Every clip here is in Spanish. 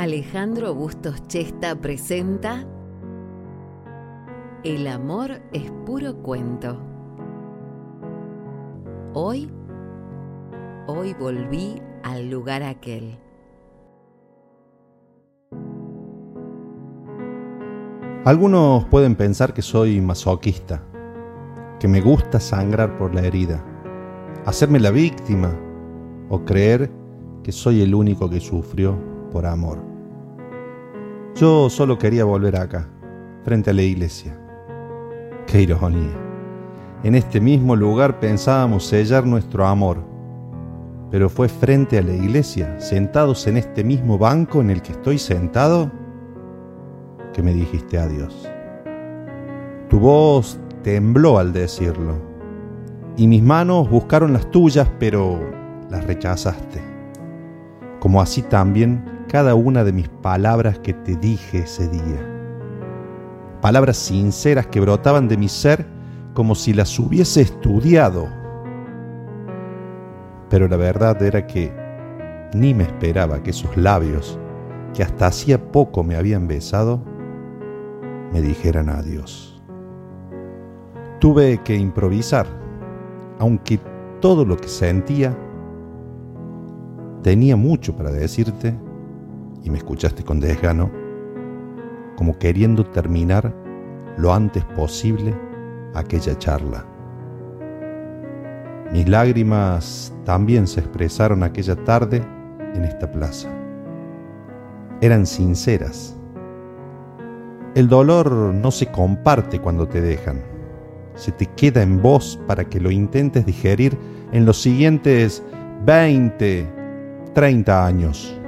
Alejandro Bustos Chesta presenta El amor es puro cuento. Hoy, hoy volví al lugar aquel. Algunos pueden pensar que soy masoquista, que me gusta sangrar por la herida, hacerme la víctima o creer que soy el único que sufrió por amor. Yo solo quería volver acá, frente a la iglesia. Qué ironía. En este mismo lugar pensábamos sellar nuestro amor, pero fue frente a la iglesia, sentados en este mismo banco en el que estoy sentado, que me dijiste adiós. Tu voz tembló al decirlo, y mis manos buscaron las tuyas, pero las rechazaste. Como así también cada una de mis palabras que te dije ese día. Palabras sinceras que brotaban de mi ser como si las hubiese estudiado. Pero la verdad era que ni me esperaba que esos labios, que hasta hacía poco me habían besado, me dijeran adiós. Tuve que improvisar, aunque todo lo que sentía tenía mucho para decirte y me escuchaste con desgano, como queriendo terminar lo antes posible aquella charla. Mis lágrimas también se expresaron aquella tarde en esta plaza. Eran sinceras el dolor no se comparte cuando te dejan. Se te queda en vos para que lo intentes digerir en los siguientes 20, 30 años.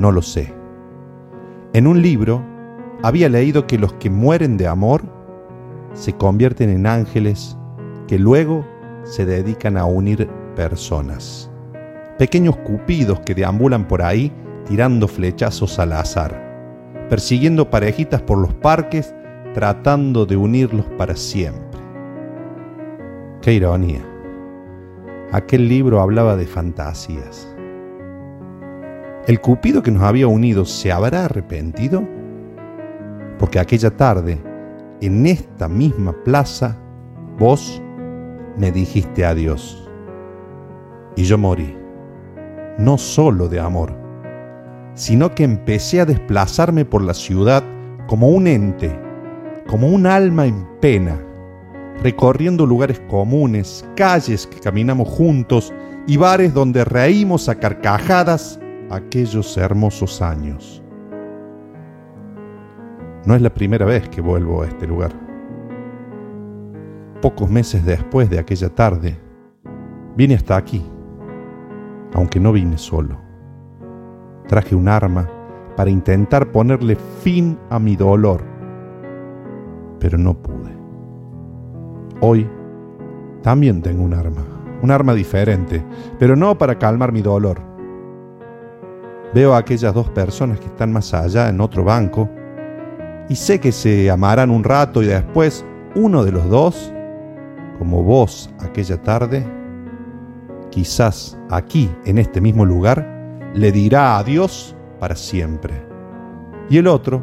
No lo sé. En un libro había leído que los que mueren de amor se convierten en ángeles que luego se dedican a unir personas. Pequeños cupidos que deambulan por ahí tirando flechazos al azar persiguiendo parejitas por los parques, tratando de unirlos para siempre. Qué ironía. Aquel libro hablaba de fantasías. ¿El Cupido que nos había unido se habrá arrepentido? Porque aquella tarde, en esta misma plaza, vos me dijiste adiós. Y yo morí, no solo de amor, sino que empecé a desplazarme por la ciudad como un ente, como un alma en pena, recorriendo lugares comunes, calles que caminamos juntos y bares donde reímos a carcajadas aquellos hermosos años. No es la primera vez que vuelvo a este lugar. Pocos meses después de aquella tarde, vine hasta aquí, aunque no vine solo. Traje un arma para intentar ponerle fin a mi dolor, pero no pude. Hoy también tengo un arma, un arma diferente, pero no para calmar mi dolor. Veo a aquellas dos personas que están más allá en otro banco y sé que se amarán un rato y después uno de los dos, como vos aquella tarde, quizás aquí, en este mismo lugar, le dirá adiós para siempre. Y el otro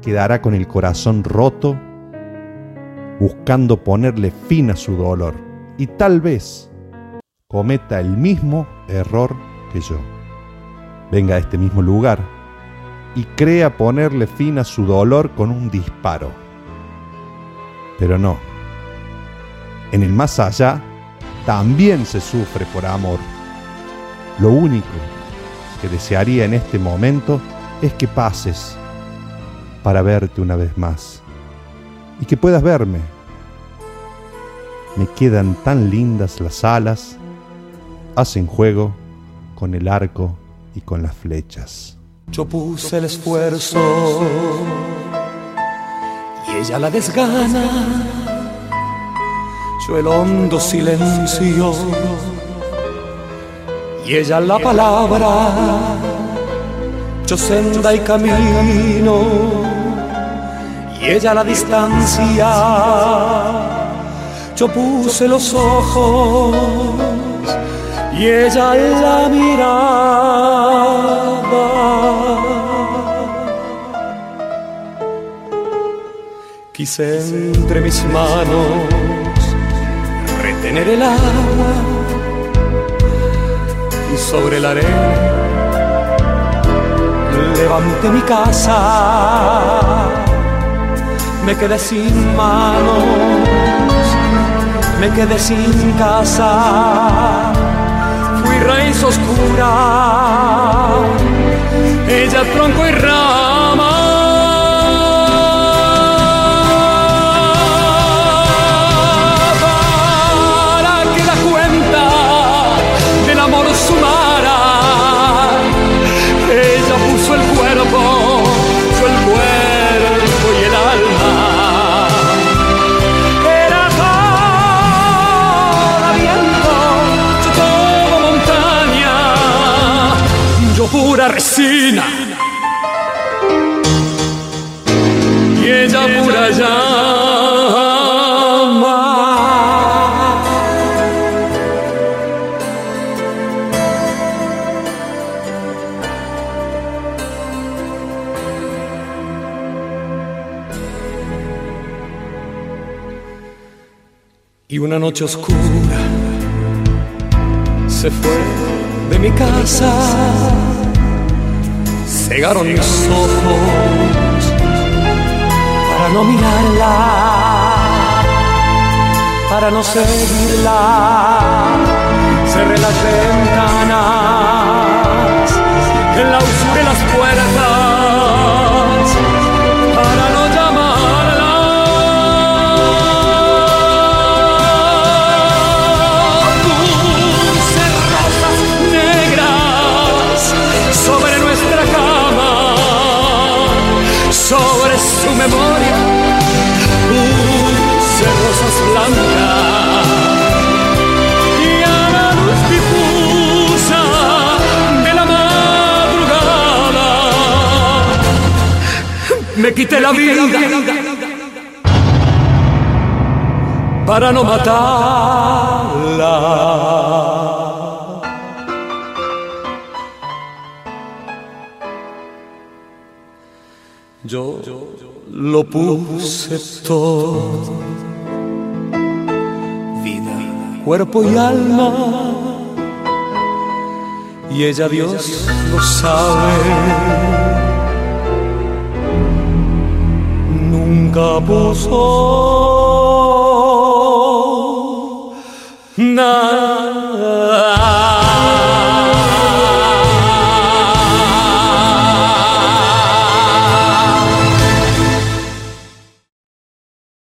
quedará con el corazón roto, buscando ponerle fin a su dolor. Y tal vez cometa el mismo error que yo. Venga a este mismo lugar y crea ponerle fin a su dolor con un disparo. Pero no. En el más allá también se sufre por amor. Lo único que desearía en este momento es que pases para verte una vez más y que puedas verme. Me quedan tan lindas las alas, hacen juego con el arco y con las flechas. Yo puse el esfuerzo y ella la desgana, yo el hondo silencio y ella la palabra, yo senda y camino, y ella la distancia, yo puse los ojos, y ella la miraba. Quise entre mis manos retener el agua y sobre la arena levanté mi casa. Me quedé sin manos, me quedé sin casa Fui raíz oscura, ella tronco y rama. Pura resina. Y ella pura llama. Y una noche oscura se fue de mi casa, cegaron. Mis ojos para no mirarla, para no seguirla, cerré las ventanas, clausuré las puertas quité la vida para no matarla. Yo lo puse todo, vida, cuerpo y alma, y ella Dios lo sabe. 가보소. 난